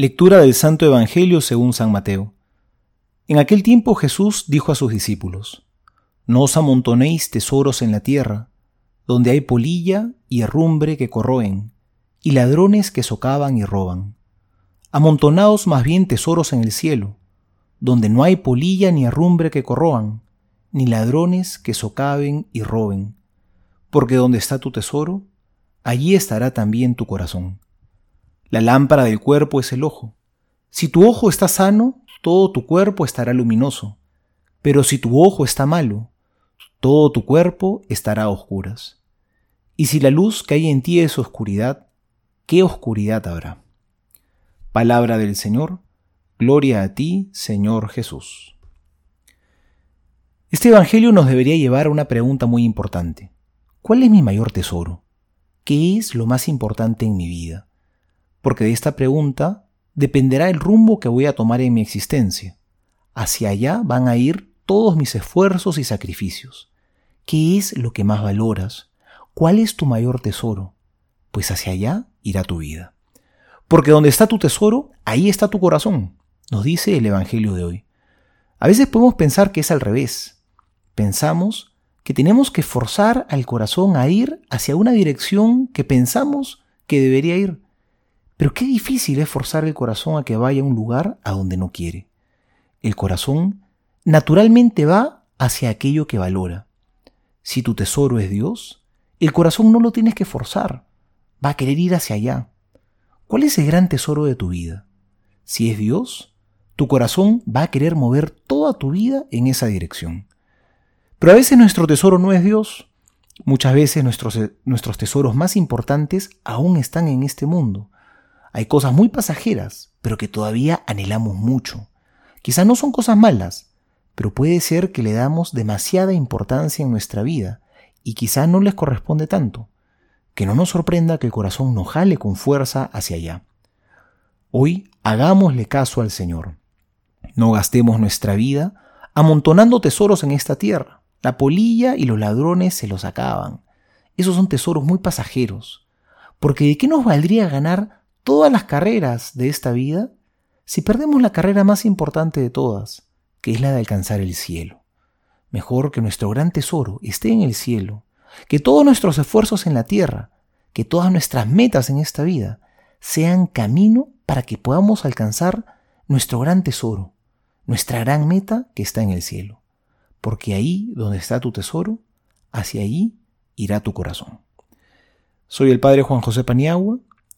Lectura del Santo Evangelio según San Mateo. En aquel tiempo Jesús dijo a sus discípulos, No os amontonéis tesoros en la tierra, donde hay polilla y herrumbre que corroen, y ladrones que socavan y roban. Amontonaos más bien tesoros en el cielo, donde no hay polilla ni herrumbre que corroan, ni ladrones que socaven y roben. Porque donde está tu tesoro, allí estará también tu corazón. La lámpara del cuerpo es el ojo. Si tu ojo está sano, todo tu cuerpo estará luminoso. Pero si tu ojo está malo, todo tu cuerpo estará a oscuras. Y si la luz que hay en ti es oscuridad, ¿qué oscuridad habrá? Palabra del Señor, gloria a ti, Señor Jesús. Este Evangelio nos debería llevar a una pregunta muy importante. ¿Cuál es mi mayor tesoro? ¿Qué es lo más importante en mi vida? Porque de esta pregunta dependerá el rumbo que voy a tomar en mi existencia. Hacia allá van a ir todos mis esfuerzos y sacrificios. ¿Qué es lo que más valoras? ¿Cuál es tu mayor tesoro? Pues hacia allá irá tu vida. Porque donde está tu tesoro, ahí está tu corazón, nos dice el Evangelio de hoy. A veces podemos pensar que es al revés. Pensamos que tenemos que forzar al corazón a ir hacia una dirección que pensamos que debería ir. Pero qué difícil es forzar el corazón a que vaya a un lugar a donde no quiere. El corazón naturalmente va hacia aquello que valora. Si tu tesoro es Dios, el corazón no lo tienes que forzar, va a querer ir hacia allá. ¿Cuál es el gran tesoro de tu vida? Si es Dios, tu corazón va a querer mover toda tu vida en esa dirección. Pero a veces nuestro tesoro no es Dios. Muchas veces nuestros, nuestros tesoros más importantes aún están en este mundo. Hay cosas muy pasajeras, pero que todavía anhelamos mucho. Quizá no son cosas malas, pero puede ser que le damos demasiada importancia en nuestra vida y quizá no les corresponde tanto. Que no nos sorprenda que el corazón nos jale con fuerza hacia allá. Hoy hagámosle caso al Señor. No gastemos nuestra vida amontonando tesoros en esta tierra. La polilla y los ladrones se los acaban. Esos son tesoros muy pasajeros. Porque ¿de qué nos valdría ganar todas las carreras de esta vida si perdemos la carrera más importante de todas, que es la de alcanzar el cielo. Mejor que nuestro gran tesoro esté en el cielo, que todos nuestros esfuerzos en la tierra, que todas nuestras metas en esta vida sean camino para que podamos alcanzar nuestro gran tesoro, nuestra gran meta que está en el cielo. Porque ahí donde está tu tesoro, hacia allí irá tu corazón. Soy el Padre Juan José Paniagua